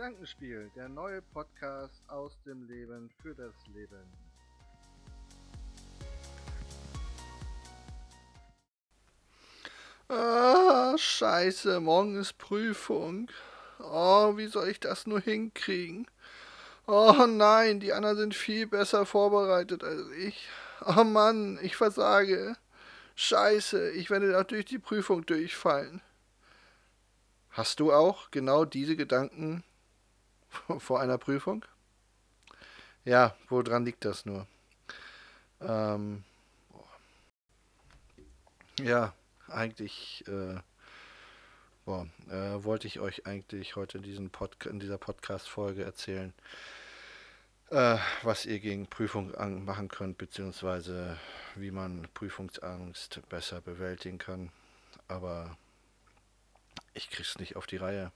Gedankenspiel, der neue Podcast aus dem Leben für das Leben. Ah, scheiße, morgen ist Prüfung. Oh, wie soll ich das nur hinkriegen? Oh nein, die anderen sind viel besser vorbereitet als ich. Oh Mann, ich versage. Scheiße, ich werde durch die Prüfung durchfallen. Hast du auch genau diese Gedanken vor einer Prüfung? Ja, woran liegt das nur? Ähm, ja, eigentlich äh, boah, äh, wollte ich euch eigentlich heute in, diesen Pod in dieser Podcast-Folge erzählen, äh, was ihr gegen Prüfung machen könnt, beziehungsweise wie man Prüfungsangst besser bewältigen kann. Aber ich krieg's nicht auf die Reihe.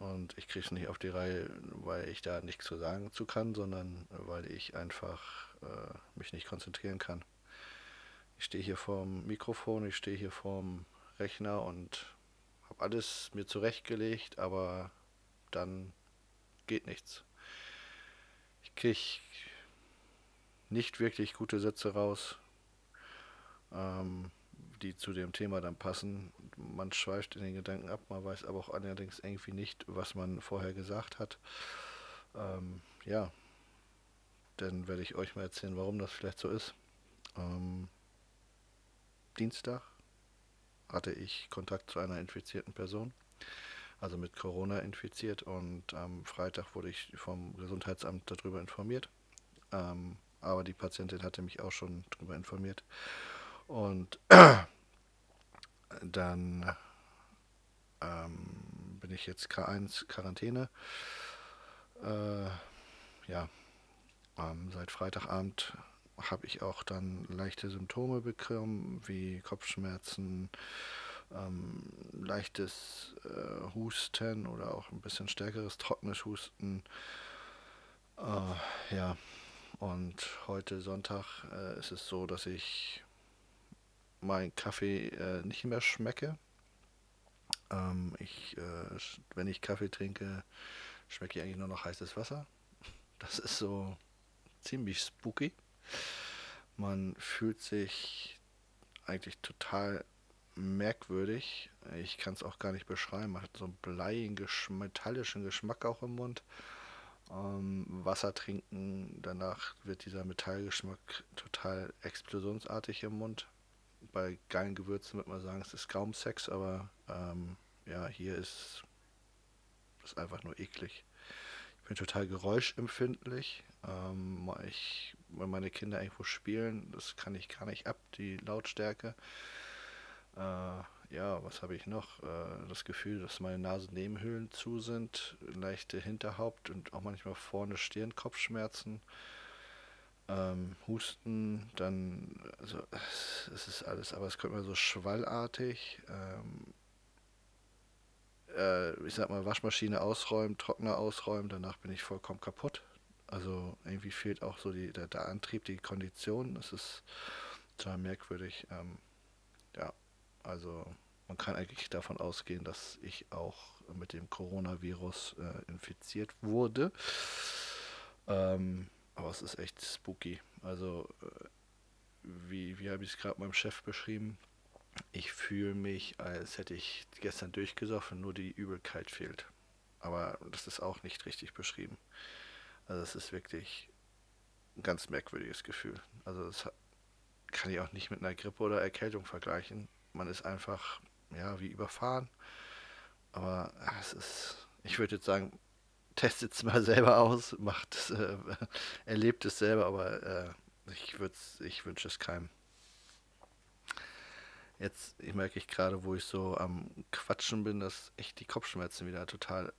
Und ich krieg's nicht auf die Reihe, weil ich da nichts zu sagen zu kann, sondern weil ich einfach äh, mich nicht konzentrieren kann. Ich stehe hier vorm Mikrofon, ich stehe hier vorm Rechner und habe alles mir zurechtgelegt, aber dann geht nichts. Ich kriege nicht wirklich gute Sätze raus. Ähm, die zu dem Thema dann passen. Man schweift in den Gedanken ab, man weiß aber auch allerdings irgendwie nicht, was man vorher gesagt hat. Ähm, ja, dann werde ich euch mal erzählen, warum das vielleicht so ist. Ähm, Dienstag hatte ich Kontakt zu einer infizierten Person, also mit Corona infiziert und am Freitag wurde ich vom Gesundheitsamt darüber informiert. Ähm, aber die Patientin hatte mich auch schon darüber informiert. Und dann ähm, bin ich jetzt K1 Quarantäne. Äh, ja, ähm, seit Freitagabend habe ich auch dann leichte Symptome bekommen, wie Kopfschmerzen, ähm, leichtes äh, Husten oder auch ein bisschen stärkeres trockenes Husten. Äh, ja, und heute Sonntag äh, ist es so, dass ich meinen Kaffee äh, nicht mehr schmecke. Ähm, ich, äh, wenn ich Kaffee trinke, schmecke ich eigentlich nur noch heißes Wasser. Das ist so ziemlich spooky. Man fühlt sich eigentlich total merkwürdig. Ich kann es auch gar nicht beschreiben. Man hat so einen bleiigen, metallischen Geschmack auch im Mund. Ähm, Wasser trinken, danach wird dieser Metallgeschmack total explosionsartig im Mund bei geilen Gewürzen würde man sagen, es ist kaum Sex, aber ähm, ja, hier ist es einfach nur eklig. Ich bin total geräuschempfindlich. Ähm, ich, wenn meine Kinder irgendwo spielen, das kann ich gar nicht ab, die Lautstärke. Äh, ja, was habe ich noch? Äh, das Gefühl, dass meine Nasennebenhöhlen zu sind, leichte Hinterhaupt und auch manchmal vorne Stirn, Kopfschmerzen ähm, Husten, dann, also es ist alles, aber es kommt mir so schwallartig. Ähm, äh, ich sag mal, Waschmaschine ausräumen, Trockner ausräumen, danach bin ich vollkommen kaputt. Also irgendwie fehlt auch so die, der, der Antrieb, die Kondition. Es ist total merkwürdig. Ähm, ja, also man kann eigentlich davon ausgehen, dass ich auch mit dem Coronavirus äh, infiziert wurde. Ähm, aber es ist echt spooky. Also, äh, wie, wie habe ich es gerade meinem Chef beschrieben? Ich fühle mich, als hätte ich gestern durchgesoffen, nur die Übelkeit fehlt. Aber das ist auch nicht richtig beschrieben. Also es ist wirklich ein ganz merkwürdiges Gefühl. Also das kann ich auch nicht mit einer Grippe oder Erkältung vergleichen. Man ist einfach, ja, wie überfahren. Aber es ist, ich würde jetzt sagen, testet es mal selber aus, macht es, äh, erlebt es selber, aber äh, ich, ich wünsche es keinem. Jetzt ich merke ich gerade, wo ich so am Quatschen bin, dass echt die Kopfschmerzen wieder total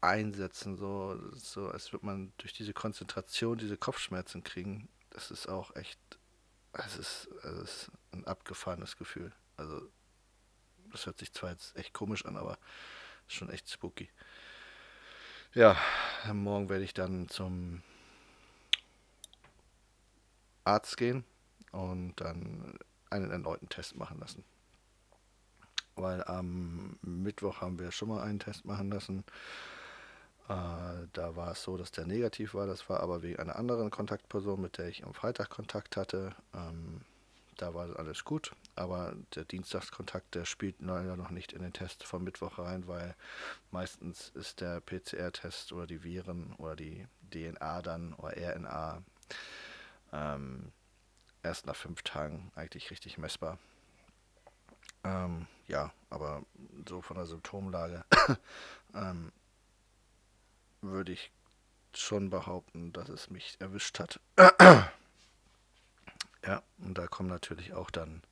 einsetzen, so, so als würde man durch diese Konzentration diese Kopfschmerzen kriegen. Das ist auch echt, es ist, ist ein abgefahrenes Gefühl. Also, das hört sich zwar jetzt echt komisch an, aber ist schon echt spooky. Ja, morgen werde ich dann zum Arzt gehen und dann einen erneuten Test machen lassen. Weil am Mittwoch haben wir schon mal einen Test machen lassen Äh, da war es so, dass der negativ war. Das war aber wegen einer anderen Kontaktperson, mit der ich am Freitag Kontakt hatte. Ähm, da war alles gut, aber der Dienstagskontakt, der spielt leider noch nicht in den Test vom Mittwoch rein, weil meistens ist der PCR-Test oder die Viren oder die DNA dann oder RNA ähm, erst nach fünf Tagen eigentlich richtig messbar. Ähm, ja, aber so von der Symptomlage ähm, würde ich schon behaupten, dass es mich erwischt hat. ja, und da kommen natürlich auch dann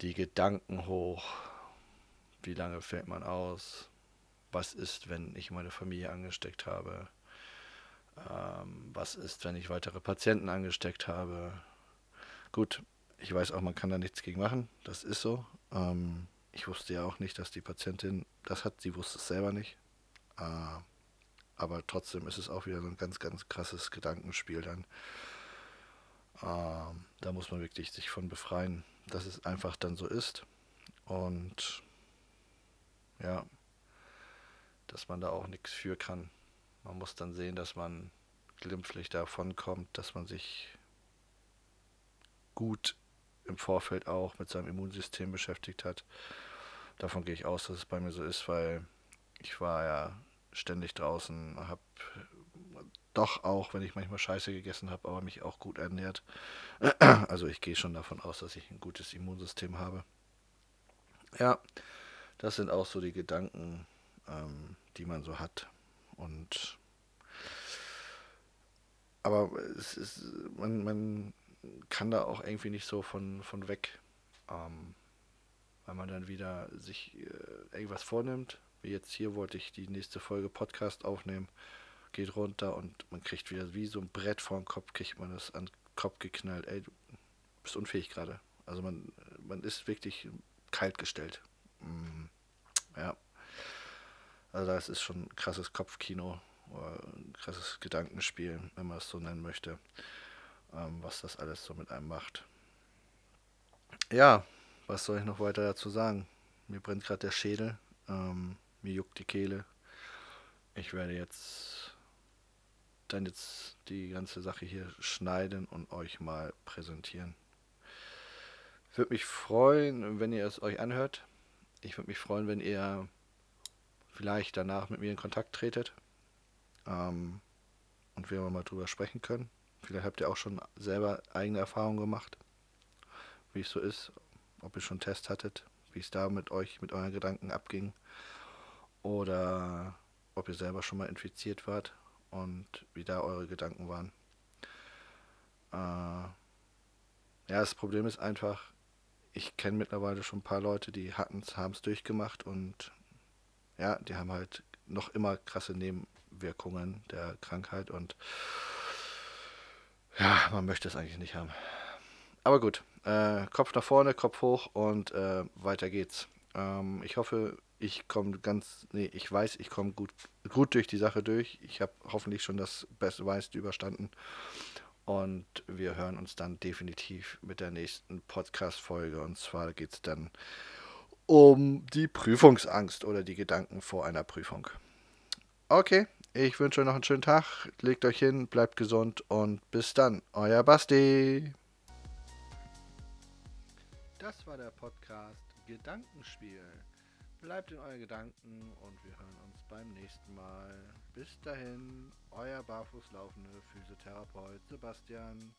die Gedanken hoch. Wie lange fällt man aus? Was ist, wenn ich meine Familie angesteckt habe? Ähm, was ist, wenn ich weitere Patienten angesteckt habe? Gut, ich weiß auch, man kann da nichts gegen machen. Das ist so. Ähm, ich wusste ja auch nicht, dass die Patientin das hat. Sie wusste es selber nicht. Äh, aber trotzdem ist es auch wieder so ein ganz, ganz krasses Gedankenspiel dann. Ähm, da muss man wirklich sich von befreien, dass es einfach dann so ist. Und ja, dass man da auch nichts für kann. Man muss dann sehen, dass man glimpflich davon kommt, dass man sich gut im Vorfeld auch mit seinem Immunsystem beschäftigt hat. Davon gehe ich aus, dass es bei mir so ist, weil ich war ja ständig draußen, habe doch auch, wenn ich manchmal Scheiße gegessen habe, aber mich auch gut ernährt. Also ich gehe schon davon aus, dass ich ein gutes Immunsystem habe. Ja, das sind auch so die Gedanken, ähm, die man so hat. Und aber es ist, man, man kann da auch irgendwie nicht so von, von weg, ähm, weil man dann wieder sich äh, irgendwas vornimmt, wie jetzt hier wollte ich die nächste Folge Podcast aufnehmen. Geht runter und man kriegt wieder wie so ein Brett vor den Kopf, kriegt man das an den Kopf geknallt. Ey, du bist unfähig gerade. Also man, man ist wirklich kalt gestellt. Mm, ja. Also das ist schon ein krasses Kopfkino oder ein krasses Gedankenspiel, wenn man es so nennen möchte, ähm, was das alles so mit einem macht. Ja, was soll ich noch weiter dazu sagen? Mir brennt gerade der Schädel. Ähm, mir juckt die Kehle. Ich werde jetzt dann jetzt die ganze Sache hier schneiden und euch mal präsentieren. Würde mich freuen, wenn ihr es euch anhört. Ich würde mich freuen, wenn ihr vielleicht danach mit mir in Kontakt tretet ähm, und wir mal drüber sprechen können. Vielleicht habt ihr auch schon selber eigene Erfahrungen gemacht, wie es so ist, ob ihr schon Test hattet, wie es da mit euch, mit euren Gedanken abging oder ob ihr selber schon mal infiziert wart und wie da eure Gedanken waren. Äh, ja, das Problem ist einfach, ich kenne mittlerweile schon ein paar Leute, die hatten es, haben es durchgemacht und ja, die haben halt noch immer krasse Nebenwirkungen der Krankheit und ja, man möchte es eigentlich nicht haben. Aber gut, äh, Kopf nach vorne, Kopf hoch und äh, weiter geht's. Ähm, ich hoffe, ich komme ganz, nee, ich weiß, ich komme gut, gut durch die Sache durch. Ich habe hoffentlich schon das Beste meiste überstanden. Und wir hören uns dann definitiv mit der nächsten Podcast-Folge. Und zwar geht es dann um die Prüfungsangst oder die Gedanken vor einer Prüfung. Okay, ich wünsche euch noch einen schönen Tag. Legt euch hin, bleibt gesund und bis dann. Euer Basti. Das war der Podcast Gedankenspiel. Bleibt in euren Gedanken und wir hören uns beim nächsten Mal. Bis dahin, euer barfußlaufende Physiotherapeut Sebastian.